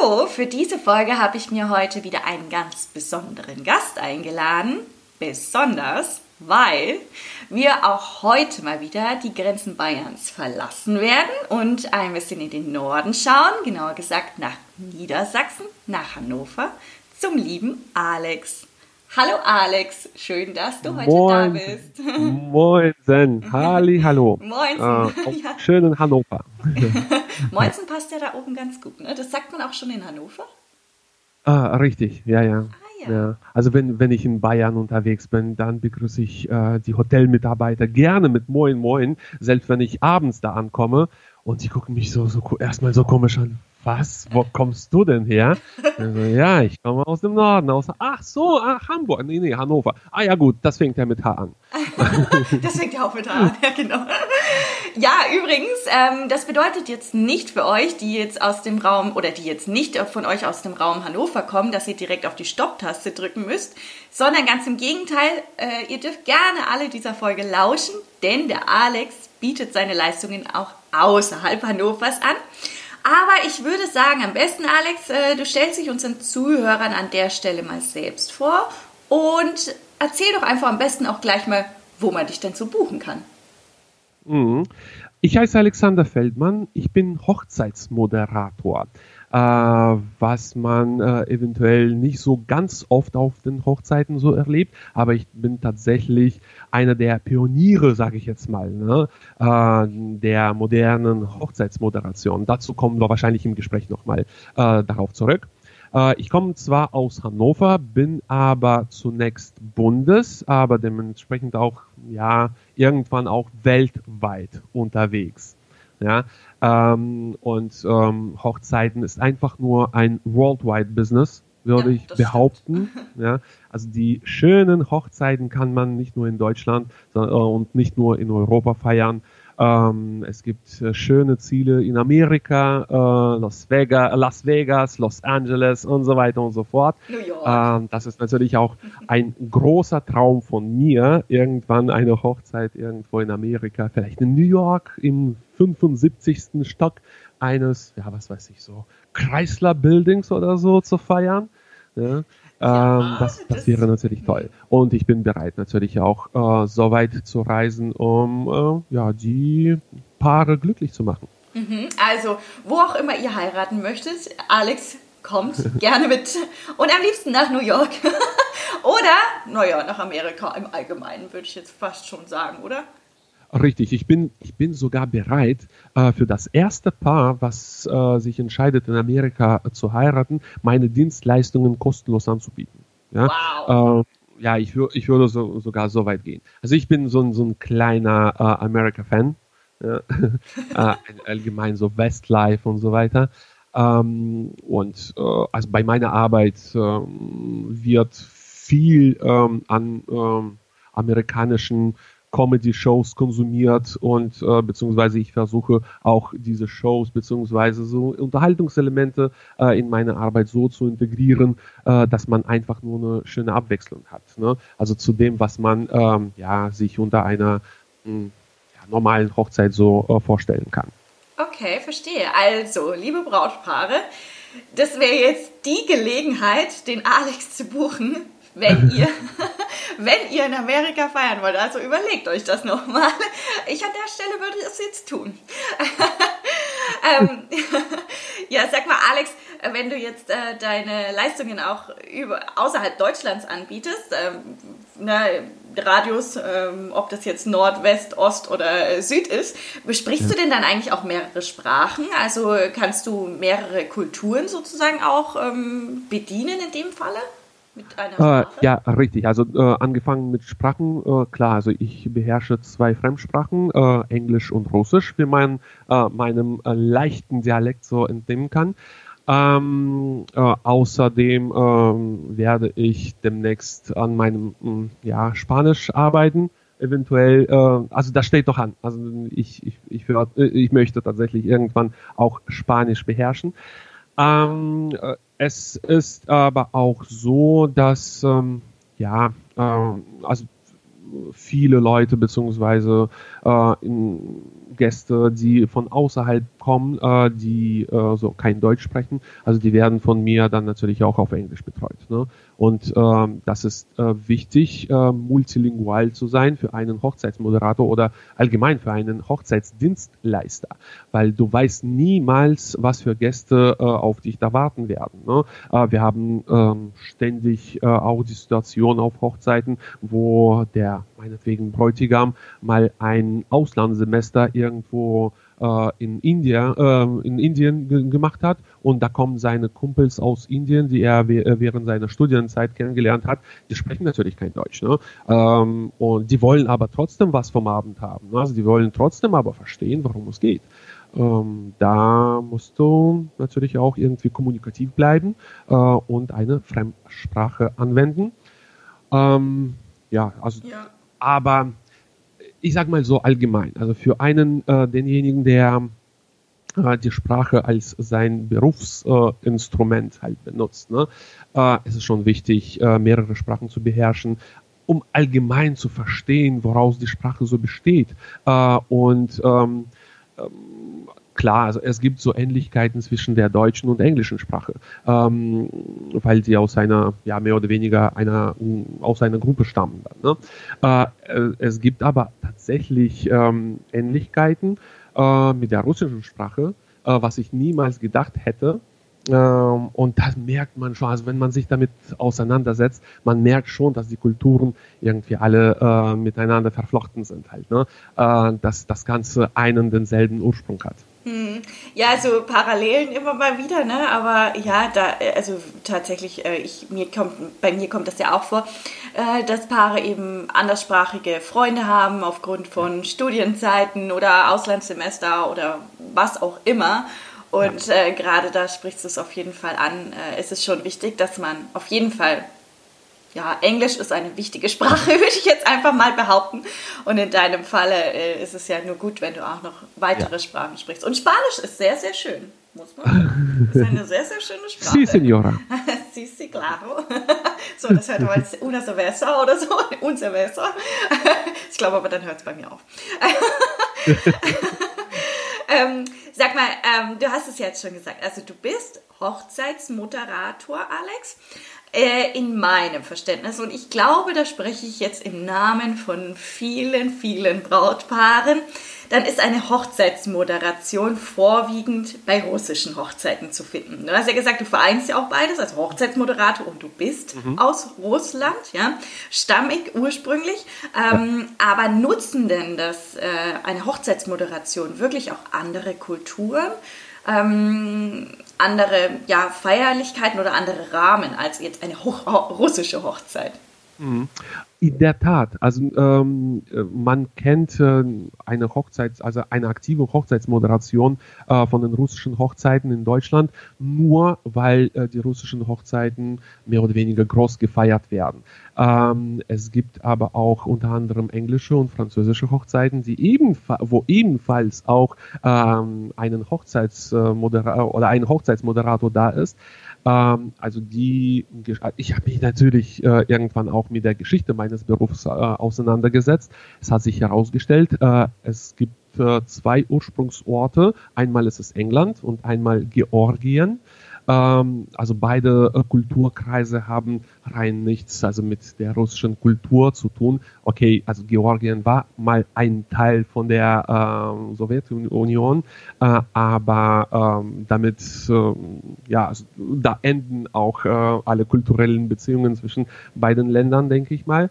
Für diese Folge habe ich mir heute wieder einen ganz besonderen Gast eingeladen. Besonders, weil wir auch heute mal wieder die Grenzen Bayerns verlassen werden und ein bisschen in den Norden schauen, genauer gesagt nach Niedersachsen, nach Hannover, zum lieben Alex. Hallo Alex, schön, dass du heute Moin. da bist. Moinsen, Halli, hallo. Moinsen. Äh, ja. Schönen Hannover. Moinsen passt ja da oben ganz gut, ne? Das sagt man auch schon in Hannover? Ah, richtig, ja, ja. Ah, ja. ja. Also wenn, wenn ich in Bayern unterwegs bin, dann begrüße ich äh, die Hotelmitarbeiter gerne mit Moin Moin, selbst wenn ich abends da ankomme und sie gucken mich so, so erstmal so komisch an was, wo kommst du denn her? Also, ja, ich komme aus dem Norden, aus, ach so, ach, Hamburg, nee, nee, Hannover. Ah ja gut, das fängt ja mit H an. das fängt ja auch mit H an, ja genau. Ja, übrigens, ähm, das bedeutet jetzt nicht für euch, die jetzt aus dem Raum oder die jetzt nicht von euch aus dem Raum Hannover kommen, dass ihr direkt auf die Stopptaste drücken müsst, sondern ganz im Gegenteil, äh, ihr dürft gerne alle dieser Folge lauschen, denn der Alex bietet seine Leistungen auch außerhalb Hannovers an. Aber ich würde sagen, am besten, Alex, äh, du stellst dich unseren Zuhörern an der Stelle mal selbst vor und erzähl doch einfach am besten auch gleich mal, wo man dich denn so buchen kann. Mhm. Ich heiße Alexander Feldmann, ich bin Hochzeitsmoderator was man äh, eventuell nicht so ganz oft auf den Hochzeiten so erlebt, aber ich bin tatsächlich einer der Pioniere, sage ich jetzt mal, ne, äh, der modernen Hochzeitsmoderation. Dazu kommen wir wahrscheinlich im Gespräch nochmal äh, darauf zurück. Äh, ich komme zwar aus Hannover, bin aber zunächst Bundes, aber dementsprechend auch ja irgendwann auch weltweit unterwegs. Ja, ähm, und ähm, Hochzeiten ist einfach nur ein worldwide Business, würde ja, ich behaupten. ja, also die schönen Hochzeiten kann man nicht nur in Deutschland sondern, äh, und nicht nur in Europa feiern. Ähm, es gibt äh, schöne Ziele in Amerika, äh, Las, Vegas, Las Vegas, Los Angeles und so weiter und so fort. Ähm, das ist natürlich auch ein großer Traum von mir, irgendwann eine Hochzeit irgendwo in Amerika, vielleicht in New York im 75. Stock eines, ja, was weiß ich so, Chrysler Buildings oder so zu feiern. Ja. Ja, ähm, das, das, wäre natürlich toll. Und ich bin bereit natürlich auch äh, so weit zu reisen, um äh, ja, die Paare glücklich zu machen. Mhm, also, wo auch immer ihr heiraten möchtet, Alex kommt gerne mit. Und am liebsten nach New York. oder, naja, nach Amerika im Allgemeinen, würde ich jetzt fast schon sagen, oder? Richtig, ich bin, ich bin sogar bereit, äh, für das erste Paar, was äh, sich entscheidet, in Amerika äh, zu heiraten, meine Dienstleistungen kostenlos anzubieten. Ja, wow. Äh, ja ich, ich würde so, sogar so weit gehen. Also ich bin so ein, so ein kleiner äh, America-Fan, ja? Äh, allgemein so Westlife und so weiter. Ähm, und also bei meiner Arbeit ähm, wird viel ähm, an ähm, amerikanischen Comedy-Shows konsumiert und äh, beziehungsweise ich versuche auch diese Shows beziehungsweise so Unterhaltungselemente äh, in meine Arbeit so zu integrieren, äh, dass man einfach nur eine schöne Abwechslung hat. Ne? Also zu dem, was man ähm, ja sich unter einer mh, hm, ja, normalen Hochzeit so äh, vorstellen kann. Okay, verstehe. Also, liebe Brautpaare, das wäre jetzt die Gelegenheit, den Alex zu buchen wenn ihr, wenn ihr in Amerika feiern wollt. Also überlegt euch das nochmal. Ich an der Stelle würde es jetzt tun. ähm, ja, sag mal, Alex, wenn du jetzt äh, deine Leistungen auch über, außerhalb Deutschlands anbietest, ähm, ne, Radius, ähm, ob das jetzt Nord, West, Ost oder äh, Süd ist, besprichst ja. du denn dann eigentlich auch mehrere Sprachen? Also kannst du mehrere Kulturen sozusagen auch ähm, bedienen in dem Falle? Äh, ja, richtig. Also äh, angefangen mit Sprachen, äh, klar, also ich beherrsche zwei Fremdsprachen, äh, Englisch und Russisch, wie man äh, meinem äh, leichten Dialekt so entnehmen kann. Ähm, äh, außerdem ähm, werde ich demnächst an meinem mh, hm, ja, Spanisch arbeiten. Eventuell, äh, also das steht doch an. Also ich, ich, ich, hör, äh, ich möchte tatsächlich irgendwann auch Spanisch beherrschen. Ähm, äh, es ist aber auch so, dass ähm, ja, äh, also viele Leute beziehungsweise äh, Gäste, die von außerhalb kommen, äh, die äh, so kein Deutsch sprechen, also die werden von mir dann natürlich auch auf Englisch betreut. Ne? Und ähm, das ist äh, wichtig, äh, multilingual zu sein für einen Hochzeitsmoderator oder allgemein für einen Hochzeitsdienstleister, weil du weißt niemals, was für Gäste äh, auf dich da warten werden. Ne? Äh, wir haben ähm, ständig äh, auch die Situation auf Hochzeiten, wo der meinetwegen Bräutigam mal ein Auslandssemester irgendwo äh, in, India, äh, in Indien gemacht hat und da kommen seine Kumpels aus Indien, die er äh, während seiner Studienzeit kennengelernt hat, die sprechen natürlich kein Deutsch. Ne? Ähm, und die wollen aber trotzdem was vom Abend haben. Ne? Also die wollen trotzdem aber verstehen, worum es geht. Ähm, da musst du natürlich auch irgendwie kommunikativ bleiben äh, und eine Fremdsprache anwenden. Ähm, ja, also, ja. Aber ich sag mal so allgemein, also für einen, äh, denjenigen, der äh, die Sprache als sein Berufsinstrument äh, halt benutzt, ne, äh, ist es schon wichtig, äh, mehrere Sprachen zu beherrschen, um allgemein zu verstehen, woraus die Sprache so besteht. Äh, und ähm, ähm klar, also es gibt so Ähnlichkeiten zwischen der deutschen und englischen Sprache, ähm, weil sie aus einer, ja, mehr oder weniger einer, aus einer Gruppe stammen. Dann, ne? äh, es gibt aber tatsächlich ähm, Ähnlichkeiten äh, mit der russischen Sprache, äh, was ich niemals gedacht hätte. Ähm, und das merkt man schon, also wenn man sich damit auseinandersetzt, man merkt schon, dass die Kulturen irgendwie alle äh, miteinander verflochten sind halt, ne? Äh, dass das Ganze einen denselben Ursprung hat. Hm. Ja, so Parallelen immer mal wieder, ne? Aber ja, da, also tatsächlich, äh, ich, mir kommt, bei mir kommt das ja auch vor, äh, dass Paare eben anderssprachige Freunde haben aufgrund von Studienzeiten oder Auslandssemester oder was auch immer. Und äh, gerade da sprichst du es auf jeden Fall an. Äh, es ist schon wichtig, dass man auf jeden Fall ja, Englisch ist eine wichtige Sprache, würde ich jetzt einfach mal behaupten. Und in deinem Falle äh, ist es ja nur gut, wenn du auch noch weitere ja. Sprachen sprichst. Und Spanisch ist sehr, sehr schön, muss man sagen. Ist eine sehr, sehr schöne Sprache. Sí, señora. sí, sí, claro. so, das hört man jetzt una cerveza oder so, un cerveza. ich glaube aber, dann hört es bei mir auf. ähm, sag mal, ähm, du hast es jetzt schon gesagt, also du bist Hochzeitsmoderator, Alex. Äh, in meinem Verständnis. Und ich glaube, da spreche ich jetzt im Namen von vielen, vielen Brautpaaren. Dann ist eine Hochzeitsmoderation vorwiegend bei russischen Hochzeiten zu finden. Du hast ja gesagt, du vereinst ja auch beides, als Hochzeitsmoderator und du bist mhm. aus Russland, ja, stammig ursprünglich. Ähm. Aber nutzen denn das äh, eine Hochzeitsmoderation wirklich auch andere Kulturen? ähm, andere ja, Feierlichkeiten oder andere Rahmen als jetzt eine hoch, russische Hochzeit. Mhm. In der Tat, also ähm, man kennt äh, eine Hochzeit, also eine aktive Hochzeitsmoderation äh, von den russischen Hochzeiten in Deutschland, nur weil äh, die russischen Hochzeiten mehr oder weniger groß gefeiert werden. Ähm, es gibt aber auch unter anderem englische und französische Hochzeiten, die ebenfalls, wo ebenfalls auch ähm, einen Hochzeitsmoderator oder ein Hochzeitsmoderator da ist. Ähm, also die, ich habe mich natürlich äh, irgendwann auch mit der Geschichte meines Berufs äh, auseinandergesetzt. Es hat sich herausgestellt, äh, es gibt äh, zwei Ursprungsorte. Einmal ist es England und einmal Georgien. Ähm, also beide äh, Kulturkreise haben rein nichts also mit der russischen Kultur zu tun. Okay, also Georgien war mal ein Teil von der äh, Sowjetunion, äh, aber ähm, damit äh, ja, also da enden auch äh, alle kulturellen Beziehungen zwischen beiden Ländern, denke ich mal.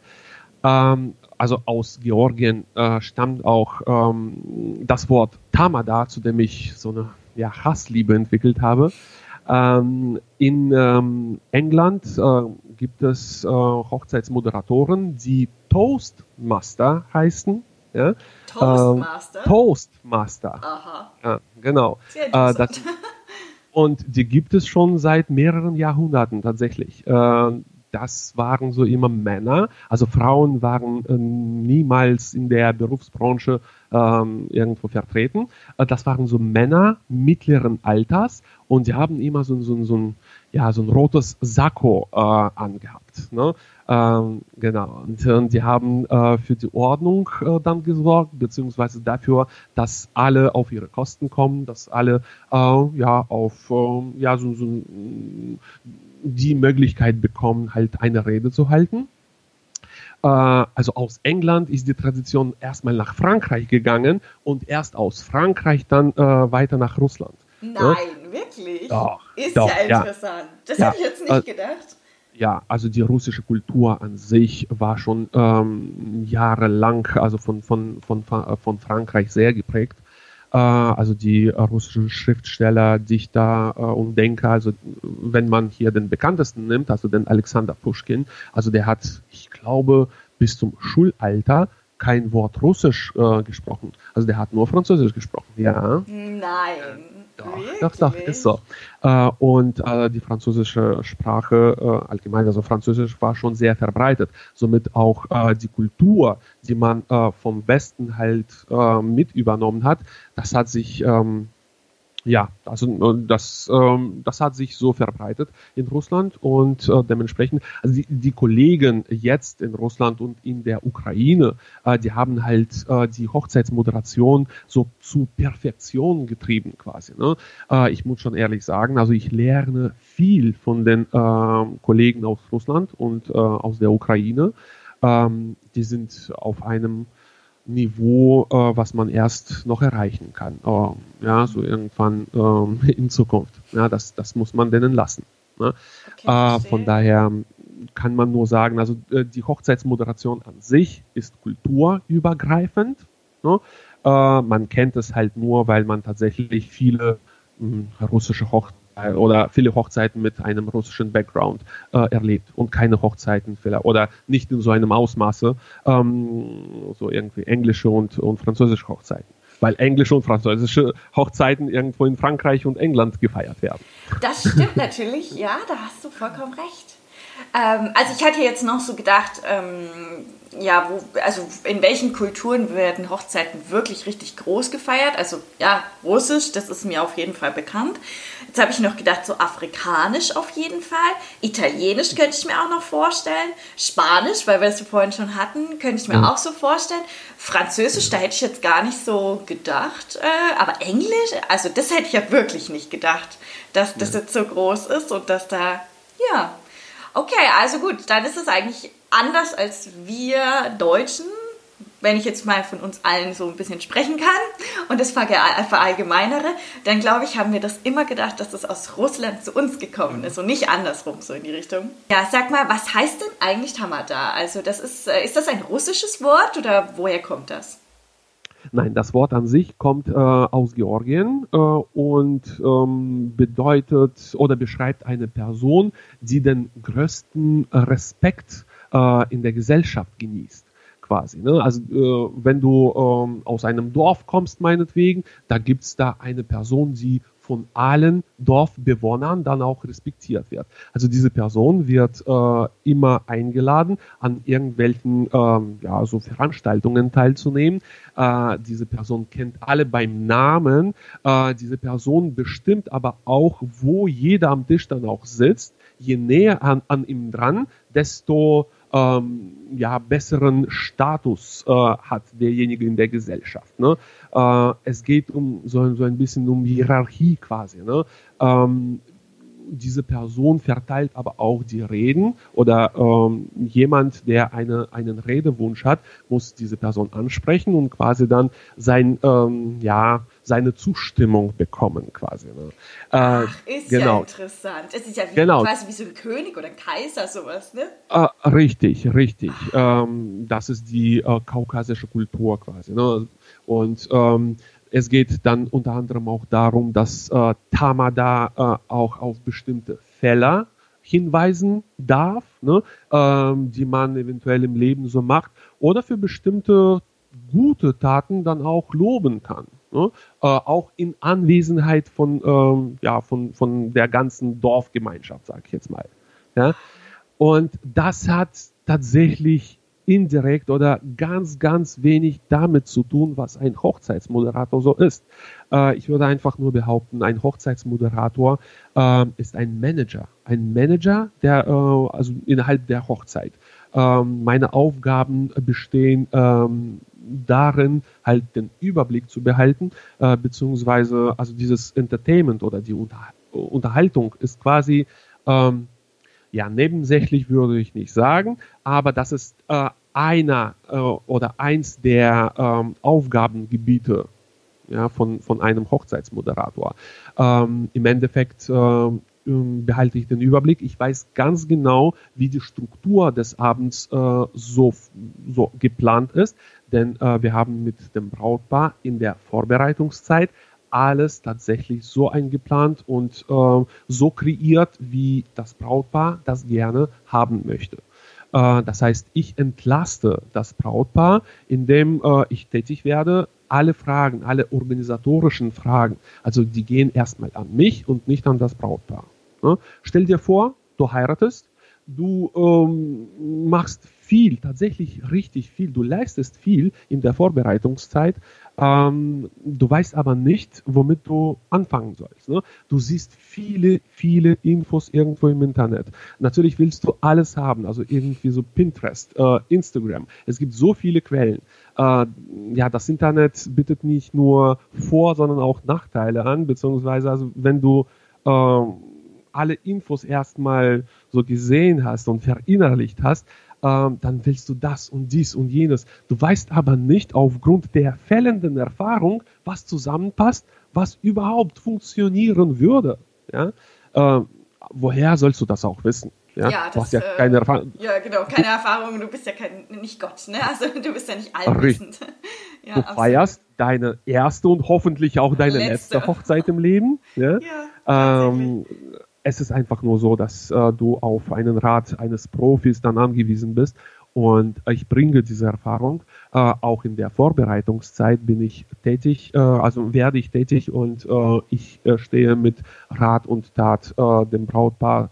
Ähm, also aus Georgien äh, stammt auch ähm, das Wort Tamada, zu dem ich so eine ja, Hassliebe entwickelt habe. Ähm, in ähm, England äh, gibt es äh, Hochzeitsmoderatoren, die Toastmaster heißen. Ja? Toastmaster? Ähm, Toastmaster. Aha. Ja, genau. Sehr äh, das, Und die gibt es schon seit mehreren Jahrhunderten tatsächlich. Äh, das waren so immer Männer. Also Frauen waren äh, niemals in der Berufsbranche ähm, irgendwo vertreten. Äh, das waren so Männer mittleren Alters und die haben immer so, so, so ein ja, so ein rotes Sakko äh, angehabt. Ne? Ähm, genau. Und, und die haben äh, für die Ordnung äh, dann gesorgt, beziehungsweise dafür, dass alle auf ihre Kosten kommen, dass alle äh, ja auf äh, ja so, so die Möglichkeit bekommen, halt eine Rede zu halten. Äh, also aus England ist die Tradition erstmal nach Frankreich gegangen und erst aus Frankreich dann äh, weiter nach Russland. Nein, ja? wirklich? Doch, ist doch, ja interessant. Ja. Das ja. hätte ich jetzt nicht äh, gedacht. Ja, also die russische Kultur an sich war schon ähm, jahrelang, also von, von, von, von Frankreich sehr geprägt. Äh, also die russischen Schriftsteller, Dichter äh, und Denker, also wenn man hier den bekanntesten nimmt, also den Alexander Pushkin, also der hat, ich glaube, bis zum Schulalter kein Wort Russisch äh, gesprochen. Also der hat nur Französisch gesprochen. Ja. Nein. Doch, doch, doch, ist so. Äh, und äh, die französische Sprache äh, allgemein, also Französisch war schon sehr verbreitet. Somit auch äh, die Kultur, die man äh, vom Westen halt äh, mit übernommen hat, das hat sich ähm, ja, also das, ähm, das hat sich so verbreitet in Russland und äh, dementsprechend, also die, die Kollegen jetzt in Russland und in der Ukraine, äh, die haben halt äh, die Hochzeitsmoderation so zu Perfektion getrieben quasi. Ne? Äh, ich muss schon ehrlich sagen, also ich lerne viel von den äh, Kollegen aus Russland und äh, aus der Ukraine. Ähm, die sind auf einem Niveau, äh, was man erst noch erreichen kann. Äh, ja, so irgendwann äh, in Zukunft. Ja, das, das muss man denen lassen. Ne? Okay, äh, von daher kann man nur sagen, also äh, die Hochzeitsmoderation an sich ist kulturübergreifend. Ne? Äh, man kennt es halt nur, weil man tatsächlich viele mh, hm, russische äh, oder viele Hochzeiten mit einem russischen Background äh, erlebt und keine Hochzeiten vielleicht oder nicht in so einem Ausmaße, ähm, so irgendwie englische und, und französische Hochzeiten. Weil englische und französische Hochzeiten irgendwo in Frankreich und England gefeiert werden. Das stimmt natürlich, ja, da hast du vollkommen recht. Ähm, also ich hatte jetzt noch so gedacht, ähm, ja, wo, also in welchen Kulturen werden Hochzeiten wirklich richtig groß gefeiert? Also ja, Russisch, das ist mir auf jeden Fall bekannt. Jetzt habe ich noch gedacht, so Afrikanisch auf jeden Fall. Italienisch könnte ich mir auch noch vorstellen. Spanisch, weil wir es vorhin schon hatten, könnte ich mir mhm. auch so vorstellen. Französisch, da hätte ich jetzt gar nicht so gedacht. Äh, aber Englisch, also das hätte ich ja wirklich nicht gedacht, dass das jetzt so groß ist und dass da, ja. Okay, also gut, dann ist es eigentlich anders als wir Deutschen, wenn ich jetzt mal von uns allen so ein bisschen sprechen kann und das verallgemeinere, dann glaube ich, haben wir das immer gedacht, dass das aus Russland zu uns gekommen ist und nicht andersrum so in die Richtung. Ja, sag mal, was heißt denn eigentlich Tamada? Also das ist, äh, ist das ein russisches Wort oder woher kommt das? Nein, das Wort an sich kommt äh, aus Georgien äh, und ähm, bedeutet oder beschreibt eine Person, die den größten Respekt äh, in der Gesellschaft genießt. Quasi, ne? Also äh, wenn du ähm, aus einem Dorf kommst, meinetwegen, da gibt's da eine Person, die von allen Dorfbewohnern dann auch respektiert wird. Also diese Person wird äh, immer eingeladen, an irgendwelchen ähm, ja, so Veranstaltungen teilzunehmen. Äh, diese Person kennt alle beim Namen. Äh, diese Person bestimmt aber auch, wo jeder am Tisch dann auch sitzt. Je näher an, an ihm dran, desto ähm, ja, besseren Status äh, hat derjenige in der Gesellschaft. Ne? Äh, es geht um so, so ein bisschen um Hierarchie quasi. Ne? Ähm, diese Person verteilt aber auch die Reden oder ähm, jemand, der eine, einen Redewunsch hat, muss diese Person ansprechen und quasi dann sein, ähm, ja, seine Zustimmung bekommen quasi. Ne? Äh, Ach, ist genau. ja interessant. Es ist ja wie, genau. quasi wie so ein König oder ein Kaiser sowas, ne? Äh, richtig, richtig. Ähm, das ist die äh, kaukasische Kultur quasi. Ne? Und ähm, es geht dann unter anderem auch darum, dass äh, Tamada äh, auch auf bestimmte Fälle hinweisen darf, ne, ähm, die man eventuell im Leben so macht, oder für bestimmte gute Taten dann auch loben kann. Ne? Äh, auch in Anwesenheit von, ähm, ja, von, von der ganzen Dorfgemeinschaft, sage ich jetzt mal. Ja? Und das hat tatsächlich indirekt oder ganz, ganz wenig damit zu tun, was ein Hochzeitsmoderator so ist. Äh, ich würde einfach nur behaupten, ein Hochzeitsmoderator äh, ist ein Manager. Ein Manager, der äh, also innerhalb der Hochzeit. Ähm, meine Aufgaben bestehen ähm, darin, halt den Überblick zu behalten, äh, beziehungsweise also dieses Entertainment oder die Unter Unterhaltung ist quasi ähm, ja, nebensächlich würde ich nicht sagen, aber das ist äh, einer äh, oder eins der ähm, Aufgabengebiete ja, von, von einem Hochzeitsmoderator. Ähm, Im Endeffekt äh, behalte ich den Überblick. Ich weiß ganz genau, wie die Struktur des Abends äh, so, so geplant ist, denn äh, wir haben mit dem Brautpaar in der Vorbereitungszeit alles tatsächlich so eingeplant und äh, so kreiert, wie das Brautpaar das gerne haben möchte. Äh, das heißt, ich entlaste das Brautpaar, indem äh, ich tätig werde, alle Fragen, alle organisatorischen Fragen, also die gehen erstmal an mich und nicht an das Brautpaar. Ne? Stell dir vor, du heiratest, du ähm, machst viel, tatsächlich richtig viel, du leistest viel in der Vorbereitungszeit, ähm, du weißt aber nicht, womit du anfangen sollst. Ne? Du siehst viele, viele Infos irgendwo im Internet. Natürlich willst du alles haben, also irgendwie so Pinterest, äh, Instagram. Es gibt so viele Quellen. Äh, ja, das Internet bietet nicht nur Vor-, sondern auch Nachteile an, beziehungsweise also wenn du äh, alle Infos erstmal so gesehen hast und verinnerlicht hast, ähm, dann willst du das und dies und jenes. Du weißt aber nicht aufgrund der fehlenden Erfahrung, was zusammenpasst, was überhaupt funktionieren würde. Ja? Ähm, woher sollst du das auch wissen? Ja, ja, das, du hast ja keine äh, Erfahrung. Ja, genau, keine Erfahrung. Du bist ja kein, nicht Gott, ne? Also du bist ja nicht allwissend. ja, du absolut. feierst deine erste und hoffentlich auch deine letzte, letzte Hochzeit im Leben. Ja, ja ähm, es ist einfach nur so, dass äh, du auf einen Rat eines Profis dann angewiesen bist. Und ich bringe diese Erfahrung. Äh, auch in der Vorbereitungszeit bin ich tätig, äh, also werde ich tätig und äh, ich äh, stehe mit Rat und Tat äh, dem Brautpaar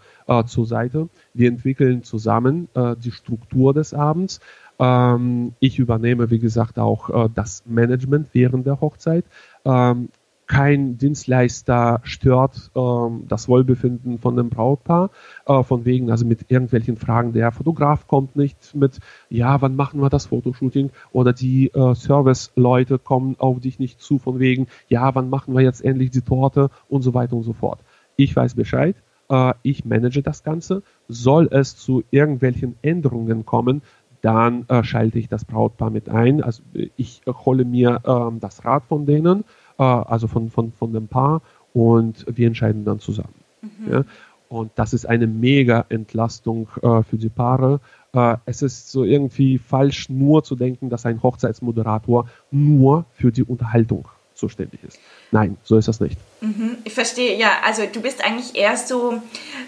zur Seite. Wir entwickeln zusammen die Struktur des Abends. Ähm, ich übernehme, wie gesagt, auch das Management während der Hochzeit. Ähm, kein Dienstleister stört ähm, das Wohlbefinden von dem Brautpaar, äh, von wegen, also mit irgendwelchen Fragen, der Fotograf kommt nicht mit, ja, wann machen wir das Fotoshooting? Oder die äh, Service-Leute kommen auf dich nicht zu, von wegen, ja, wann machen wir jetzt endlich die Torte und so weiter und so fort. Ich weiß Bescheid, äh, ich manage das Ganze. Soll es zu irgendwelchen Änderungen kommen, dann äh, schalte ich das Brautpaar mit ein. Also ich hole mir ähm, das Rat von denen äh, also von, von, von dem Paar und wir entscheiden dann zusammen. Mhm. Ja? Und das ist eine mega Entlastung äh, für die Paare. Äh, es ist so irgendwie falsch, nur zu denken, dass ein Hochzeitsmoderator nur für die Unterhaltung zuständig ist. Nein, so ist das nicht. Mhm, ich verstehe, ja. Also du bist eigentlich eher so,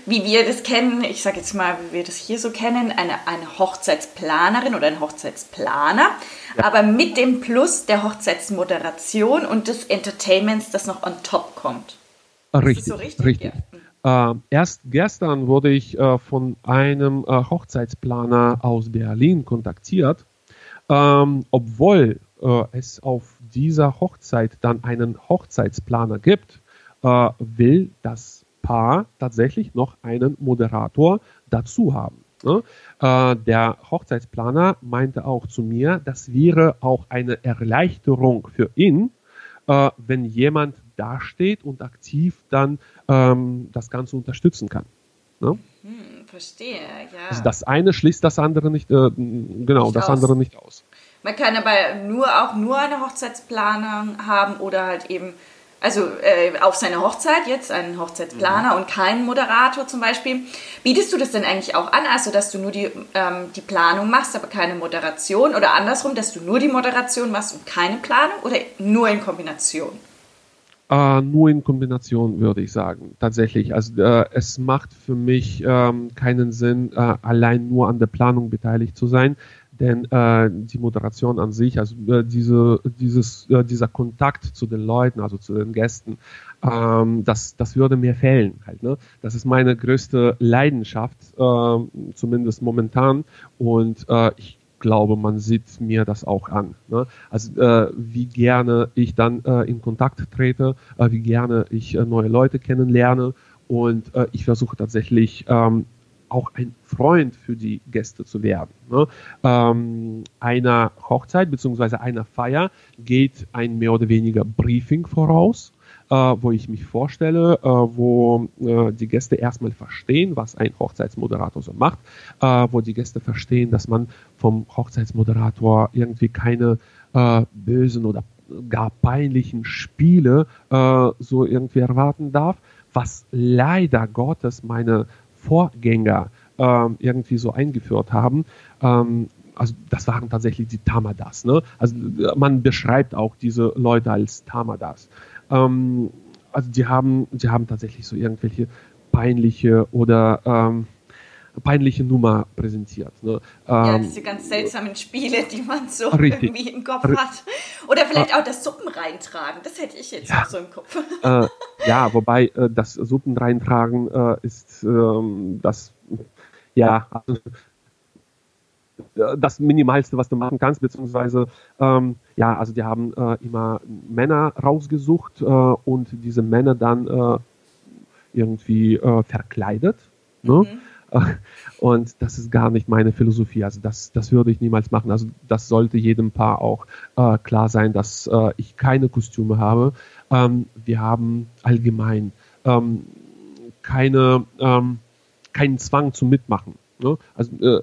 wie wir das kennen, ich sage jetzt mal, wie wir das hier so kennen, eine, eine Hochzeitsplanerin oder ein Hochzeitsplaner, ja. aber mit dem Plus der Hochzeitsmoderation und des Entertainments, das noch on top kommt. Richtig, so richtig. richtig. Ja. Äh, erst gestern wurde ich äh, von einem äh, Hochzeitsplaner aus Berlin kontaktiert, ähm, obwohl äh, es auf dieser Hochzeit dann einen Hochzeitsplaner gibt, äh, will das Paar tatsächlich noch einen Moderator dazu haben. Ne? Äh, der Hochzeitsplaner meinte auch zu mir, das wäre auch eine Erleichterung für ihn, äh, wenn jemand dasteht und aktiv dann ähm, das Ganze unterstützen kann. Ne? Hm, verstehe, ja. Also das eine schließt das andere nicht, äh, genau, nicht das aus. andere nicht aus. Man kann aber nur auch nur eine Hochzeitsplanung haben oder halt eben, also äh, auf seine Hochzeit jetzt einen Hochzeitsplaner mhm. und keinen Moderator zum Beispiel. Bietest du das denn eigentlich auch an, also dass du nur die, ähm, die Planung machst, aber keine Moderation oder andersrum, dass du nur die Moderation machst und keine Planung oder nur in Kombination? Uh, nur in Kombination würde ich sagen, tatsächlich. Also uh, es macht für mich uh, keinen Sinn, äh, allein nur an der Planung beteiligt zu sein denn äh, die Moderation an sich, also äh, diese, dieses, äh, dieser Kontakt zu den Leuten, also zu den Gästen, ähm, das, das würde mir fehlen halt. Ne? Das ist meine größte Leidenschaft, äh, zumindest momentan. Und äh, ich glaube, man sieht mir das auch an. Ne? Also äh, wie gerne ich dann äh, in Kontakt trete, äh, wie gerne ich äh, neue Leute kennenlerne und äh, ich versuche tatsächlich ähm, auch ein Freund für die Gäste zu werden. Ne? Ähm, einer Hochzeit beziehungsweise einer Feier geht ein mehr oder weniger Briefing voraus äh, wo ich mich vorstelle, äh, wo äh, die Gäste erstmal verstehen, was ein Hochzeitsmoderator so macht, äh, wo die Gäste verstehen, dass man vom Hochzeitsmoderator irgendwie keine äh, bösen oder gar peinlichen Spiele äh, so irgendwie erwarten darf, was leider Gottes meine Vorgänger ähm, irgendwie so eingeführt haben. Ähm, also das waren tatsächlich die Tamadas. Ne? Also man beschreibt auch diese Leute als Tamadas. Ähm, also die haben, die haben tatsächlich so irgendwelche peinliche oder ähm, peinliche Nummer präsentiert. Ne? ja, ähm, diese ganz seltsamen Spiele, die man so richtig. irgendwie im Kopf hat. Oder vielleicht auch das Suppen reintragen, das hätte ich jetzt ja. auch so im Kopf. Äh, ja, wobei äh, das Suppen reintragen äh, ist ähm, das, ja, also das Minimalste, was du machen kannst, beziehungsweise ähm, ja, also die haben äh, immer Männer rausgesucht äh, und diese Männer dann äh, irgendwie äh, verkleidet. Ne? Mhm. Und das ist gar nicht meine Philosophie. Also das, das würde ich niemals machen. Also das sollte jedem Paar auch äh, klar sein, dass äh, ich keine Kostüme habe. Ähm, wir haben allgemein ähm, keine, ähm, keinen Zwang zum Mitmachen. Ne? Also äh,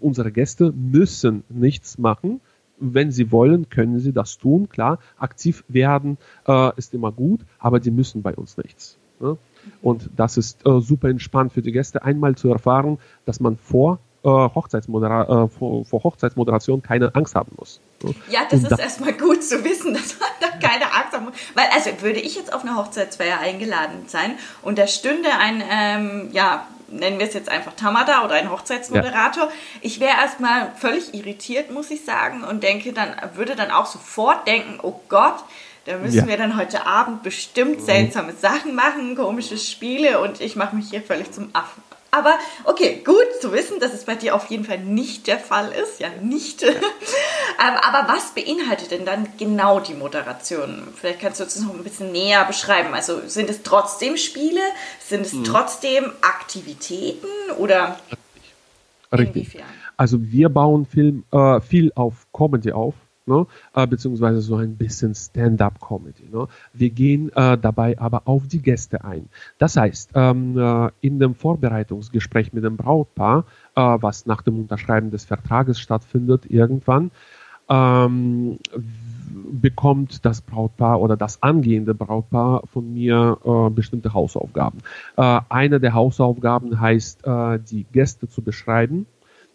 unsere Gäste müssen nichts machen. Wenn sie wollen, können sie das tun. Klar, aktiv werden äh, ist immer gut, aber die müssen bei uns nichts. Ne? Und das ist äh, super entspannt für die Gäste, einmal zu erfahren, dass man vor äh, Hochzeitsmodera äh, vor, vor, Hochzeitsmoderation keine Angst haben muss. Ja, das Und ist da erstmal gut zu wissen, dass man da keine Angst haben muss. Weil, also würde ich jetzt auf eine Hochzeitsfeier eingeladen sein und da stünde ein, ähm, ja, nennen wir es jetzt einfach Tamada oder ein Hochzeitsmoderator. Ja. Ich wäre erstmal völlig irritiert, muss ich sagen, und denke dann, würde dann auch sofort denken, oh Gott, da müssen ja. wir dann heute Abend bestimmt seltsame Sachen machen, komische Spiele und ich mache mich hier völlig zum Affen. Aber okay, gut zu wissen, dass es bei dir auf jeden Fall nicht der Fall ist. Ja, nicht. Ja. Aber was beinhaltet denn dann genau die Moderation? Vielleicht kannst du uns noch ein bisschen näher beschreiben. Also sind es trotzdem Spiele? Sind es mhm. trotzdem Aktivitäten oder? Richtig. Inwiefern? Also wir bauen Film, äh, viel auf Comedy auf ne? äh, beziehungsweise so ein bisschen Stand-up-Comedy. Ne? Wir gehen äh, dabei aber auf die Gäste ein. Das heißt, ähm, äh, in dem Vorbereitungsgespräch mit dem Brautpaar, äh, was nach dem Unterschreiben des Vertrages stattfindet, irgendwann, ähm, bekommt das Brautpaar oder das angehende Brautpaar von mir äh, bestimmte Hausaufgaben. Äh, eine der Hausaufgaben heißt, äh, die Gäste zu beschreiben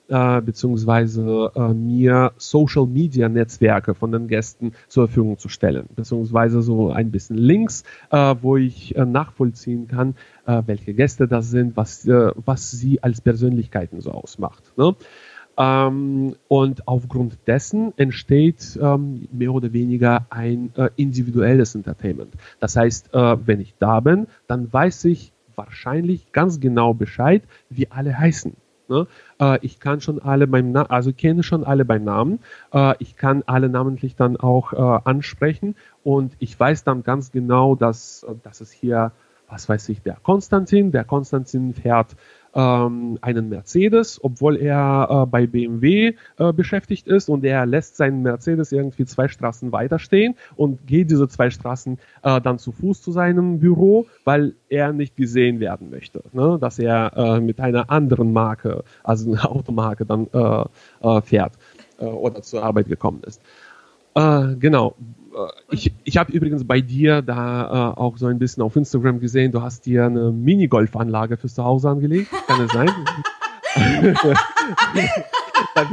äh, beziehungsweise äh, mir Social Media Netzwerke von den Gästen zur Verfügung zu stellen, beziehungsweise so ein bisschen Links, äh, wo ich äh, nachvollziehen kann, äh, welche Gäste das sind, was, äh, was sie als Persönlichkeiten so ausmacht. Ne? Ähm, und aufgrund dessen entsteht ähm, mehr oder weniger ein individuelles Entertainment. Das heißt, wenn ich da bin, dann weiß ich wahrscheinlich ganz genau Bescheid, wie alle heißen. Ne? Ich kann schon alle beim Na also kenne schon alle beim Namen. Äh, ich kann alle namentlich dann auch äh, ansprechen und ich weiß dann ganz genau, dass, dass es hier, was weiß ich, der Konstantin, der Konstantin fährt ähm, einen Mercedes, obwohl er äh, bei BMW äh, beschäftigt ist und er lässt seinen Mercedes irgendwie zwei Straßen weiter stehen und geht diese zwei Straßen äh, dann zu Fuß zu seinem Büro, weil er nicht gesehen werden möchte, ne? dass er äh, mit einer anderen Marke, also einer Automarke dann äh, äh, fährt äh, oder zur Arbeit gekommen ist. Genau. Äh, ich, ich habe übrigens bei dir da äh, auch so ein bisschen auf Instagram gesehen, du hast dir eine Minigolfanlage fürs Zuhause angelegt. Kann es sein? da,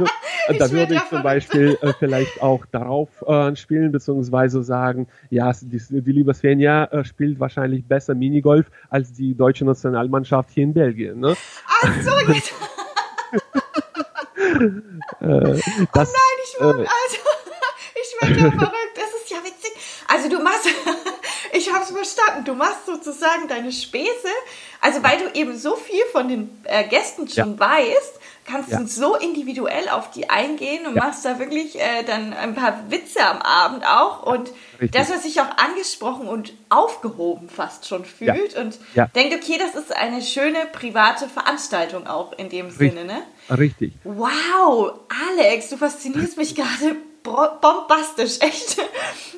da würde ich zum Beispiel äh, vielleicht auch darauf äh, spielen, beziehungsweise sagen, ja, die, die liebe Svenja äh, spielt wahrscheinlich besser Minigolf als die deutsche Nationalmannschaft hier in Belgien. Ne? Ach so, jetzt. äh, das, oh nein, ich, äh, also, ich werde verrückt. Das ist ja witzig. Also du machst, ich habe es verstanden, du machst sozusagen deine Späße, also weil du eben so viel von den äh, Gästen schon ja. weißt, kannst du so individuell auf die eingehen und machst da wirklich äh, dann ein paar Witze am Abend auch und Richtig. dass man sich auch angesprochen und aufgehoben fast schon fühlt und denkt, okay, das ist eine schöne private Veranstaltung auch in dem Richtig. Sinne, ne? Richtig. Wow, Alex, du faszinierst mich gerade bombastisch, echt.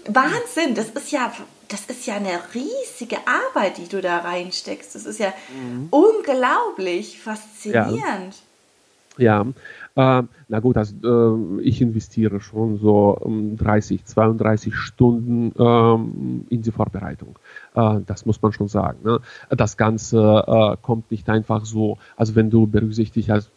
Wahnsinn, das ist ja das ist ja eine riesige Arbeit, die du da reinsteckst. Das ist ja mhm. unglaublich faszinierend. Ja, ja. Äh, na gut, also, äh, ich investiere schon so um 30, 32 Stunden ähm, in die Vorbereitung. Äh, das muss man schon sagen. Ne? Das Ganze äh, kommt nicht einfach so, also wenn du berücksichtigst, also,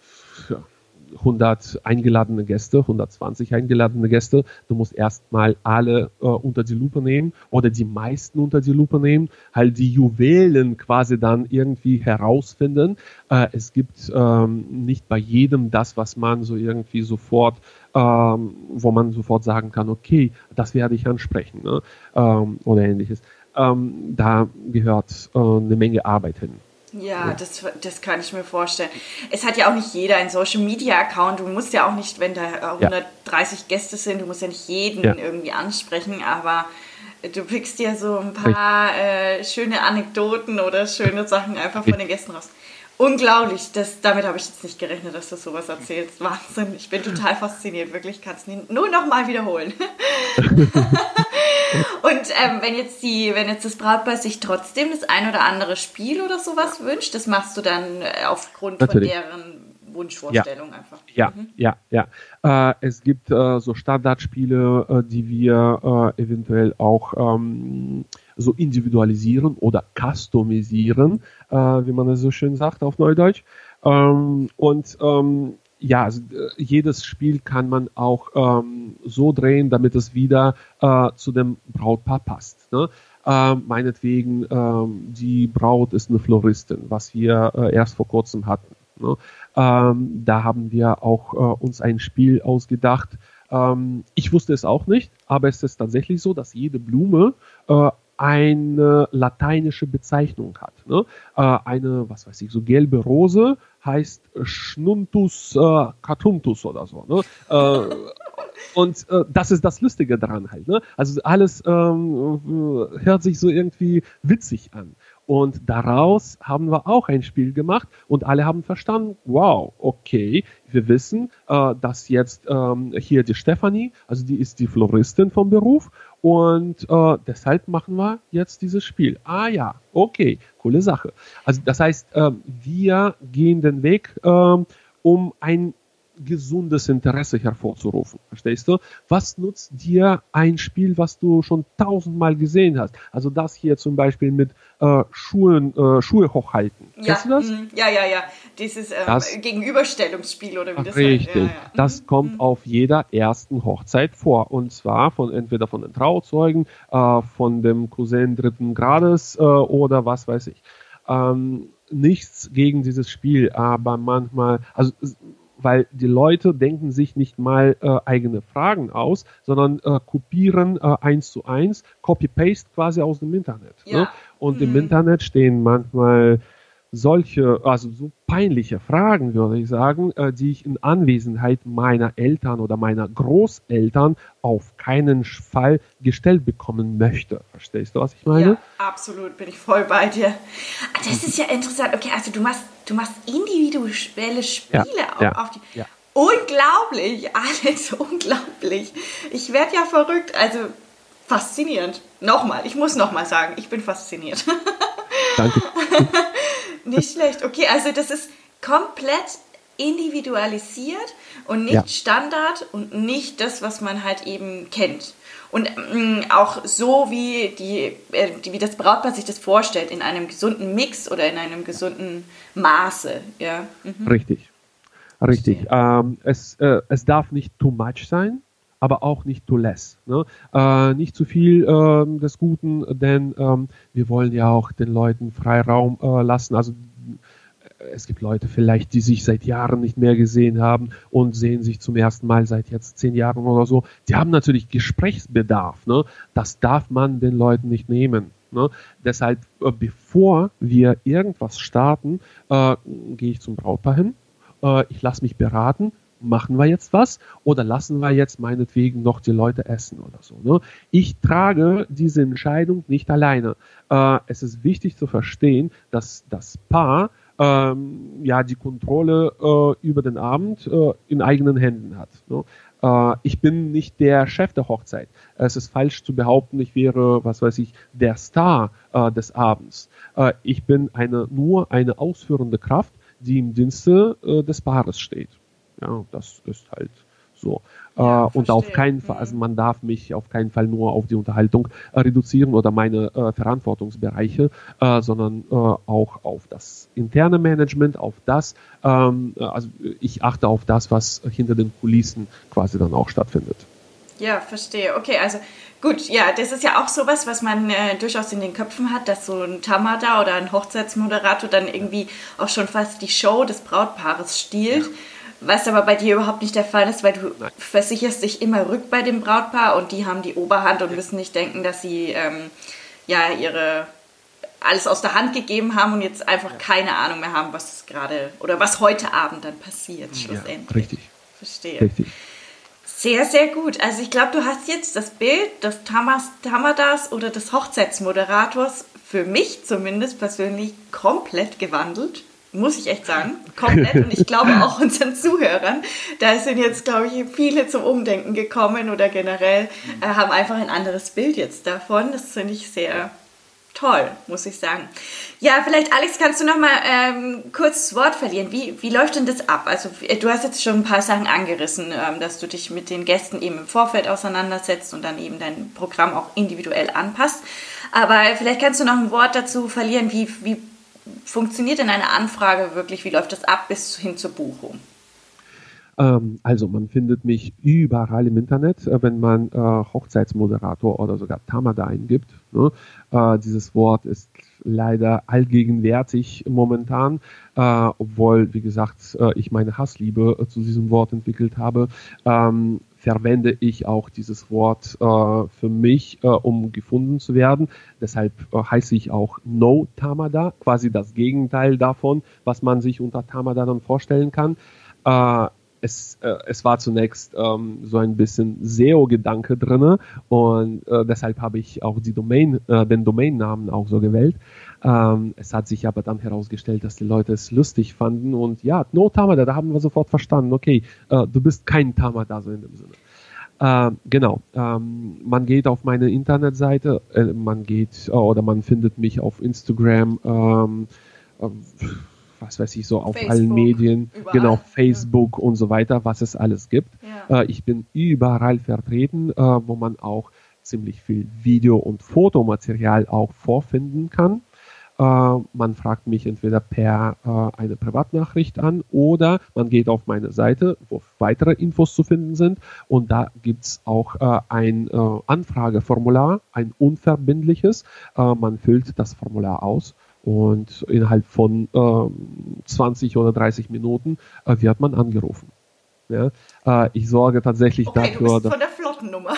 100 eingeladene Gäste, 120 eingeladene Gäste. Du musst erstmal alle äh, unter die Lupe nehmen oder die meisten unter die Lupe nehmen, halt die Juwelen quasi dann irgendwie herausfinden. Äh, es gibt ähm, nicht bei jedem das, was man so irgendwie sofort, ähm, wo man sofort sagen kann, okay, das werde ich ansprechen ne? ähm, oder ähnliches. Ähm, da gehört äh, eine Menge Arbeit hin. Ja, das, das kann ich mir vorstellen. Es hat ja auch nicht jeder einen Social Media Account. Du musst ja auch nicht, wenn da 130 ja. Gäste sind, du musst ja nicht jeden ja. irgendwie ansprechen, aber du pickst dir so ein paar äh, schöne Anekdoten oder schöne Sachen einfach von den Gästen raus. Unglaublich, das, damit habe ich jetzt nicht gerechnet, dass du sowas erzählst. Wahnsinn, ich bin total fasziniert, wirklich, kannst es nur noch mal wiederholen. Und ähm, wenn jetzt die, wenn jetzt das Brautpaar sich trotzdem das ein oder andere Spiel oder sowas wünscht, das machst du dann äh, aufgrund Natürlich. von deren Wunschvorstellung ja. einfach. Ja, mhm. ja, ja. Äh, es gibt äh, so Standardspiele, äh, die wir äh, eventuell auch ähm, so individualisieren oder customisieren, äh, wie man es so schön sagt auf Neudeutsch. Ähm, und ähm, ja, also, äh, jedes Spiel kann man auch ähm, so drehen, damit es wieder äh, zu dem Brautpaar passt. Ne? Ähm, meinetwegen, ähm, die Braut ist eine Floristin, was wir äh, erst vor kurzem hatten. Ne? Ähm, da haben wir auch äh, uns ein Spiel ausgedacht. Ähm, ich wusste es auch nicht, aber es ist tatsächlich so, dass jede Blume äh, eine lateinische Bezeichnung hat. Ne? Äh, eine, was weiß ich, so gelbe Rose heißt Schnuntus äh, catuntus oder so. Ne? Äh, und äh, das ist das Lustige daran halt. Ne? Also alles ähm, hört sich so irgendwie witzig an. Und daraus haben wir auch ein Spiel gemacht und alle haben verstanden, wow, okay, wir wissen, äh, dass jetzt ähm, hier die Stefanie, also die ist die Floristin vom Beruf und äh, deshalb machen wir jetzt dieses Spiel. Ah ja, okay, coole Sache. Also das heißt, äh, wir gehen den Weg, äh, um ein gesundes Interesse hervorzurufen. Verstehst du? Was nutzt dir ein Spiel, was du schon tausendmal gesehen hast? Also das hier zum Beispiel mit äh, Schuhen, äh, Schuhe hochhalten. Ja, Kennst du das? Mh, ja, ja, ja. Dieses ähm, das, Gegenüberstellungsspiel oder wie das Richtig. heißt. Ja, ja. Das mhm. kommt mhm. auf jeder ersten Hochzeit vor. Und zwar von entweder von den Trauzeugen, äh, von dem Cousin dritten Grades äh, oder was weiß ich. Ähm, nichts gegen dieses Spiel, aber manchmal, also weil die Leute denken sich nicht mal äh, eigene Fragen aus, sondern äh, kopieren äh, eins zu eins, Copy-Paste quasi aus dem Internet. Ne? Ja. Ne? Und mhm. im Internet stehen manchmal solche, also so peinliche Fragen, würde ich sagen, äh, die ich in Anwesenheit meiner Eltern oder meiner Großeltern auf keinen Fall gestellt bekommen möchte. Verstehst du, was ich meine? Ja, absolut, bin ich voll bei dir. Das ist ja interessant. Okay, also du machst, du machst individuelle Spiele ja, ja, auf die. Ja. Unglaublich, Alex, unglaublich. Ich werde ja verrückt, also faszinierend. Nochmal, ich muss nochmal sagen, ich bin fasziniert. Danke. Nicht schlecht. Okay, also das ist komplett individualisiert und nicht ja. Standard und nicht das, was man halt eben kennt. Und ähm, auch so, wie, die, äh, wie das Brautpaar sich das vorstellt, in einem gesunden Mix oder in einem gesunden Maße. Ja? Mhm. Richtig. Richtig. Ähm, es, äh, es darf nicht too much sein, aber auch nicht too less. Ne? Äh, nicht zu viel äh, des Guten, denn ähm, wir wollen ja auch den Leuten Freiraum äh, lassen. Also es gibt Leute vielleicht, die sich seit Jahren nicht mehr gesehen haben und sehen sich zum ersten Mal seit jetzt zehn Jahren oder so. Die haben natürlich Gesprächsbedarf. Ne? Das darf man den Leuten nicht nehmen. Ne? Deshalb, äh, bevor wir irgendwas starten, äh, gehe ich zum Brautpaar hin. Äh, ich lasse mich beraten. Machen wir jetzt was oder lassen wir jetzt meinetwegen noch die Leute essen oder so? Ne? Ich trage diese Entscheidung nicht alleine. Äh, es ist wichtig zu verstehen, dass das Paar ähm, ja die Kontrolle äh, über den Abend äh, in eigenen Händen hat. Ne? Äh, ich bin nicht der Chef der Hochzeit. Es ist falsch zu behaupten, ich wäre, was weiß ich, der Star äh, des Abends. Äh, ich bin eine, nur eine ausführende Kraft, die im Dienste des Paares steht. Ja, das ist halt so. Ja, äh, und auf keinen Fall, also mhm. man darf mich auf keinen Fall nur auf die Unterhaltung äh, reduzieren oder meine äh, Verantwortungsbereiche, äh, sondern äh, auch auf das interne Management, auf das, ähm, also ich achte auf das, was hinter den Kulissen quasi dann auch stattfindet. Ja, verstehe. Okay, also gut, ja, das ist ja auch sowas, was man äh, durchaus in den Köpfen hat, dass so ein Tamada oder ein Hochzeitsmoderator dann irgendwie auch schon fast die Show des Brautpaares stiehlt. Ja was aber bei dir überhaupt nicht der Fall ist, weil du Nein. versicherst dich immer rück bei dem Brautpaar und die haben die Oberhand und müssen nicht denken, dass sie ähm, ja ihre alles aus der Hand gegeben haben und jetzt einfach ja. keine Ahnung mehr haben, was gerade oder was heute Abend dann passiert, schlussendlich. Ja, richtig. Verstehe. Richtig. Sehr, sehr gut. Also ich glaube, du hast jetzt das Bild des Tamas, Tamadas oder des Hochzeitsmoderators für mich zumindest persönlich komplett gewandelt muss ich echt sagen, komplett. Und ich glaube auch unseren Zuhörern, da sind jetzt, glaube ich, viele zum Umdenken gekommen oder generell äh, haben einfach ein anderes Bild jetzt davon. Das finde ich sehr toll, muss ich sagen. Ja, vielleicht, Alex, kannst du noch mal ähm, kurz das Wort verlieren. Wie, wie läuft denn das ab? Also, du hast jetzt schon ein paar Sachen angerissen, ähm, dass du dich mit den Gästen eben im Vorfeld auseinandersetzt und dann eben dein Programm auch individuell anpasst. Aber vielleicht kannst du noch ein Wort dazu verlieren, wie, wie funktioniert denn eine Anfrage wirklich? Wie läuft das ab bis hin zur Buchung? Ähm, also man findet mich überall im Internet, äh, wenn man äh, Hochzeitsmoderator oder sogar Tamada eingibt. Ne? Äh, dieses Wort ist leider allgegenwärtig momentan, äh, obwohl, wie gesagt, äh, ich meine Hassliebe äh, zu diesem Wort entwickelt habe. Ähm, verwende ich auch dieses Wort äh, für mich, äh, um gefunden zu werden. Deshalb äh, heiße ich auch No Tamada, quasi das Gegenteil davon, was man sich unter Tamada dann vorstellen kann. Äh, es, äh, es war zunächst ähm, so ein bisschen SEO-Gedanke drinne und äh, deshalb habe ich auch Domain, den Domainnamen auch so gewählt. Ähm, es hat sich aber dann herausgestellt, dass die Leute es lustig fanden und ja, no Tamada, da haben wir sofort verstanden, okay, äh, du bist kein Tamada so in dem Sinne. Äh, genau, ähm, man geht auf meine Internetseite, äh, man geht oder man findet mich auf Instagram, ähm, was weiß ich so, auf Facebook, allen Medien, überall. genau, Facebook ja. und so weiter, was es alles gibt. Ja. Äh, ich bin überall vertreten, äh, wo man auch ziemlich viel Video- und Fotomaterial auch vorfinden kann. Äh, man fragt mich entweder per äh, eine Privatnachricht an oder man geht auf meine Seite, wo weitere Infos zu finden sind. Und da gibt's auch äh, ein äh, Anfrageformular, ein unverbindliches. Äh, man füllt das Formular aus und innerhalb von äh, 20 oder 30 Minuten äh, wird man angerufen. Ja? Ich sorge tatsächlich okay, dafür. Du bist von der Flottennummer.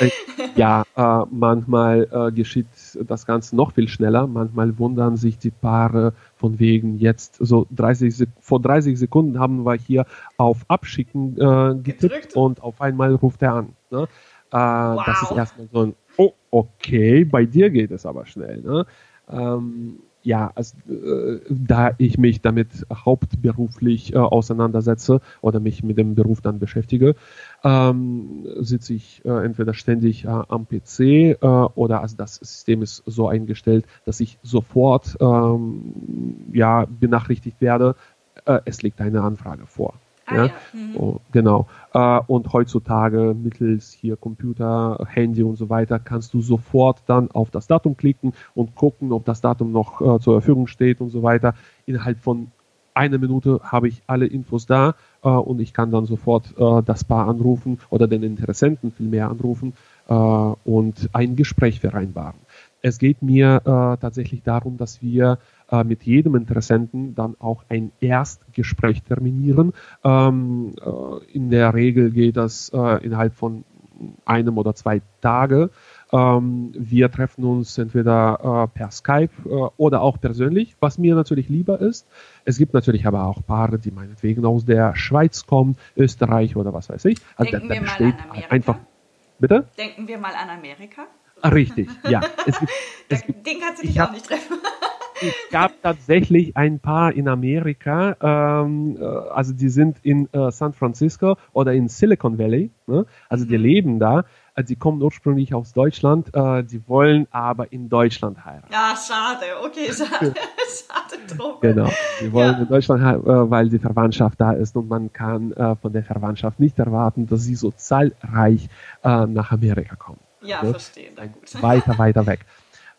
Äh, ja, äh, manchmal äh, geschieht das Ganze noch viel schneller. Manchmal wundern sich die Paare von wegen jetzt so 30 vor 30 Sekunden haben wir hier auf Abschicken äh, getippt Gedrückt. und auf einmal ruft er an. Ne? Äh, wow. Das ist erstmal so ein, oh, okay, bei dir geht es aber schnell. Ne? Ähm, ja, also, äh, da ich mich damit hauptberuflich äh, auseinandersetze oder mich mit dem Beruf dann beschäftige, ähm, sitze ich äh, entweder ständig äh, am PC äh, oder also das System ist so eingestellt, dass ich sofort ähm, ja, benachrichtigt werde, äh, es liegt eine Anfrage vor. Ah, ja? ja. Mhm. Oh, genau. Äh, und heutzutage mittels hier Computer, Handy und so weiter kannst du sofort dann auf das Datum klicken und gucken, ob das Datum noch äh, zur Verfügung steht und so weiter. Innerhalb von einer Minute habe ich alle Infos da äh, und ich kann dann sofort äh, das Paar anrufen oder den Interessenten vielmehr anrufen äh, und ein Gespräch vereinbaren. Es geht mir äh, tatsächlich darum, dass wir äh, mit jedem Interessenten dann auch ein Erstgespräch terminieren. Ähm, äh, in der Regel geht das äh, innerhalb von einem oder zwei Tage. Ähm, wir treffen uns entweder äh, per Skype äh, oder auch persönlich, was mir natürlich lieber ist. Es gibt natürlich aber auch Paare, die meinetwegen aus der Schweiz kommen, Österreich oder was weiß ich. Also Denken da, da wir mal an Amerika. Einfach, bitte? Denken wir mal an Amerika. Ah, richtig, ja. Es gibt, es gibt, Den kannst du dich auch nicht treffen. es gab tatsächlich ein paar in Amerika, ähm, äh, also die sind in äh, San Francisco oder in Silicon Valley, ne? also mhm. die leben da. Also die kommen ursprünglich aus Deutschland, äh, die wollen aber in Deutschland heiraten. Ja, schade, okay, schade, schade drum. Genau, die wollen ja. in Deutschland heiraten, äh, weil die Verwandtschaft da ist und man kann äh, von der Verwandtschaft nicht erwarten, dass sie so zahlreich äh, nach Amerika kommen. Ja, ne? verstehe. Weiter, weiter weg.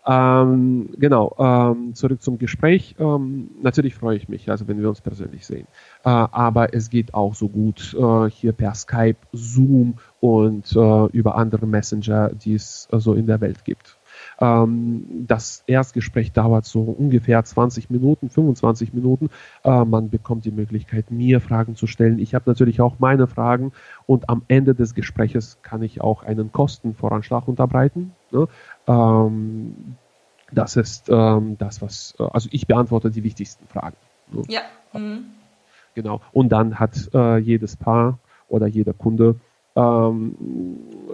Ähm, genau, ähm, zurück zum Gespräch. Ähm, natürlich freue ich mich, also wenn wir uns persönlich sehen. Äh, aber es geht auch so gut äh, hier per Skype, Zoom und äh, über andere Messenger, die es äh, so in der Welt gibt. Ähm, das Erstgespräch dauert so ungefähr 20 Minuten, 25 Minuten. Äh, man bekommt die Möglichkeit, mir Fragen zu stellen. Ich habe natürlich auch meine Fragen und am Ende des Gespräches kann ich auch einen Kostenvoranschlag unterbreiten. Ne? Ähm, das ist ähm, das, was, äh, also ich beantworte die wichtigsten Fragen. Ne? Ja. Mhm. Genau. Und dann hat äh, jedes Paar oder jeder Kunde ähm,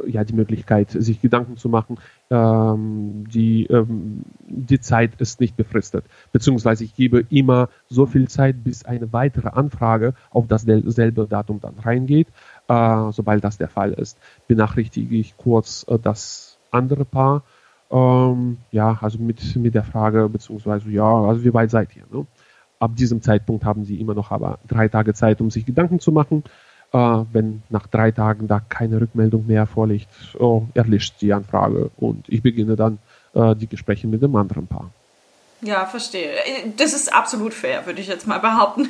ja, die Möglichkeit, sich Gedanken zu machen. Ähm, die, ähm, die Zeit ist nicht befristet. Beziehungsweise ich gebe immer so viel Zeit, bis eine weitere Anfrage auf dasselbe Datum dann reingeht. Äh, sobald das der Fall ist, benachrichtige ich kurz äh, das andere Paar. Ähm, ja, also mit, mit der Frage, beziehungsweise ja, also wie weit seid ihr? Ne? Ab diesem Zeitpunkt haben sie immer noch aber drei Tage Zeit, um sich Gedanken zu machen. Äh, wenn nach drei Tagen da keine Rückmeldung mehr vorliegt, oh, erlischt die Anfrage und ich beginne dann äh, die Gespräche mit dem anderen Paar. Ja, verstehe. Das ist absolut fair, würde ich jetzt mal behaupten.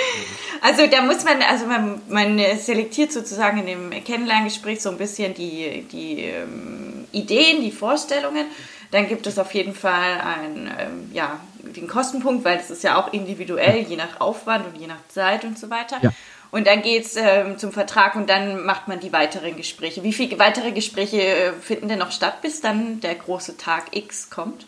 also da muss man, also man, man, selektiert sozusagen in dem Kennenlerngespräch so ein bisschen die, die ähm, Ideen, die Vorstellungen. Dann gibt es auf jeden Fall ein, ähm, ja, den Kostenpunkt, weil das ist ja auch individuell, je nach Aufwand und je nach Zeit und so weiter. Ja. Und dann geht es ähm, zum Vertrag und dann macht man die weiteren Gespräche. Wie viele weitere Gespräche äh, finden denn noch statt, bis dann der große Tag X kommt?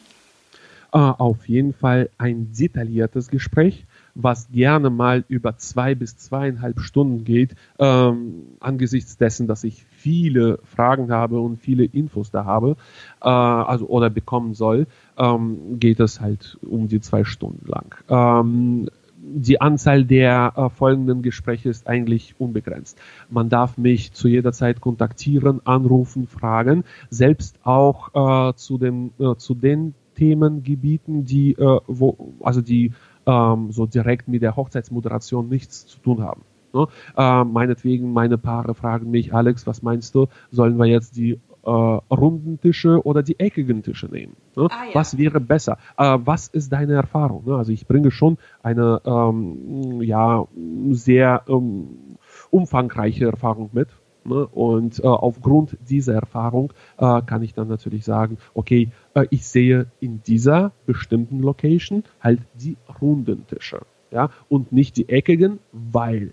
Äh, auf jeden Fall ein detailliertes Gespräch, was gerne mal über zwei bis zweieinhalb Stunden geht, ähm, angesichts dessen, dass ich viele Fragen habe und viele Infos da habe, äh, also oder bekommen soll, ähm, geht es halt um die zwei Stunden lang. Ähm, die Anzahl der äh, folgenden Gespräche ist eigentlich unbegrenzt. Man darf mich zu jeder Zeit kontaktieren, anrufen, fragen, selbst auch äh, zu, den, äh, zu den Themengebieten, die, äh, wo, also die ähm, so direkt mit der Hochzeitsmoderation nichts zu tun haben. Ne? Äh, meinetwegen, meine Paare fragen mich, Alex, was meinst du, sollen wir jetzt die äh, runden Tische oder die eckigen Tische nehmen. Ne? Ah, ja. Was wäre besser? Äh, was ist deine Erfahrung? Ne? Also ich bringe schon eine ähm, ja, sehr ähm, umfangreiche Erfahrung mit. Ne? Und äh, aufgrund dieser Erfahrung äh, kann ich dann natürlich sagen, okay, äh, ich sehe in dieser bestimmten Location halt die runden Tische. Ja, und nicht die eckigen, weil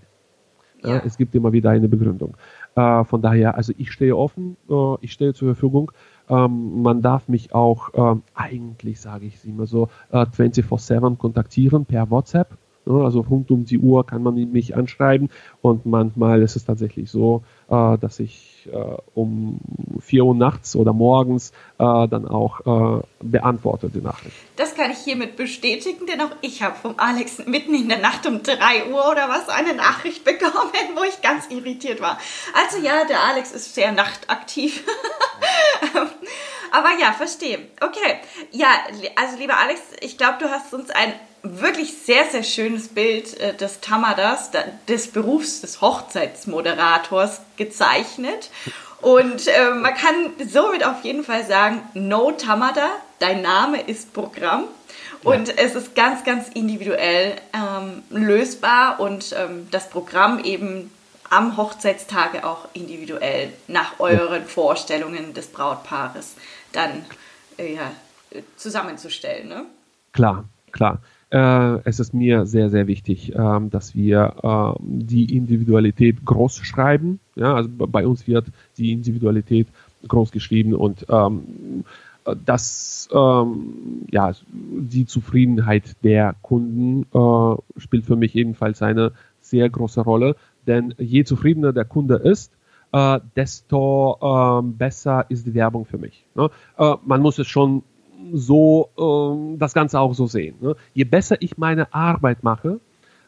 ja. es gibt immer wieder eine Begründung. Äh, von daher, also ich stehe offen, äh, ich stehe zur Verfügung. Ähm, man darf mich auch, ähm, eigentlich sage ich es immer so, äh, 24-7 kontaktieren per WhatsApp. Ne? Also rund um die Uhr kann man mich anschreiben und manchmal ist es tatsächlich so, äh, dass ich äh, um 4 Uhr nachts oder morgens äh, dann auch beantworte die Nachricht. Das kann ich hiermit bestätigen, denn auch ich habe vom Alex mitten in der Nacht um 3 Uhr oder was eine Nachricht bekommen, wo ich ganz irritiert war. Also ja, der Alex ist sehr nachtaktiv. Aber ja, verstehe. Okay. Ja, also lieber Alex, ich glaube, du hast uns ein wirklich sehr, sehr schönes Bild äh, des Tamadas, des Berufs des Hochzeitsmoderators gezeichnet. Und äh, man kann somit auf jeden Fall sagen, No Tamada, dein Name ist Programm. Und ja. es ist ganz, ganz individuell ähm, lösbar und ähm, das Programm eben am Hochzeitstage auch individuell nach euren Vorstellungen des Brautpaares dann äh, ja, äh, zusammenzustellen. Ne? Klar, klar. Äh, es ist mir sehr, sehr wichtig, ähm, dass wir ähm, die Individualität groß schreiben. Ja, also bei uns wird die Individualität groß geschrieben und ähm, dass ähm, ja, die Zufriedenheit der Kunden äh, spielt für mich ebenfalls eine sehr große Rolle, denn je zufriedener der Kunde ist, äh, desto äh, besser ist die Werbung für mich. Ne? Äh, man muss es schon so ähm, das Ganze auch so sehen. Ne? Je besser ich meine Arbeit mache,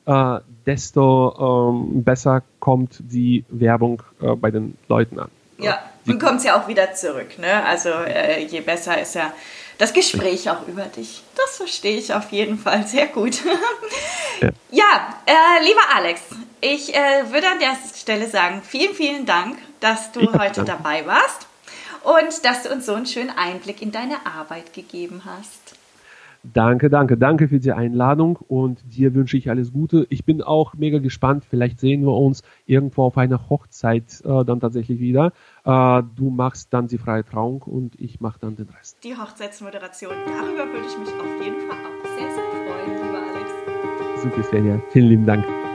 äh, desto ähm, besser kommt die Werbung äh, bei den Leuten an. Ja, und kommt ja auch wieder zurück. Ne? Also äh, je besser ist ja das Gespräch auch über dich. Das verstehe ich auf jeden Fall sehr gut. ja, ja äh, lieber Alex, ich äh, würde an der Stelle sagen, vielen, vielen Dank, dass du ja, heute danke. dabei warst und dass du uns so einen schönen Einblick in deine Arbeit gegeben hast. Danke, danke, danke für die Einladung und dir wünsche ich alles Gute. Ich bin auch mega gespannt. Vielleicht sehen wir uns irgendwo auf einer Hochzeit äh, dann tatsächlich wieder. Äh, du machst dann die freie Trauung und ich mache dann den Rest. Die Hochzeitsmoderation, darüber würde ich mich auf jeden Fall auch sehr, sehr freuen, lieber Alex. Super, Svenja. Vielen lieben Dank.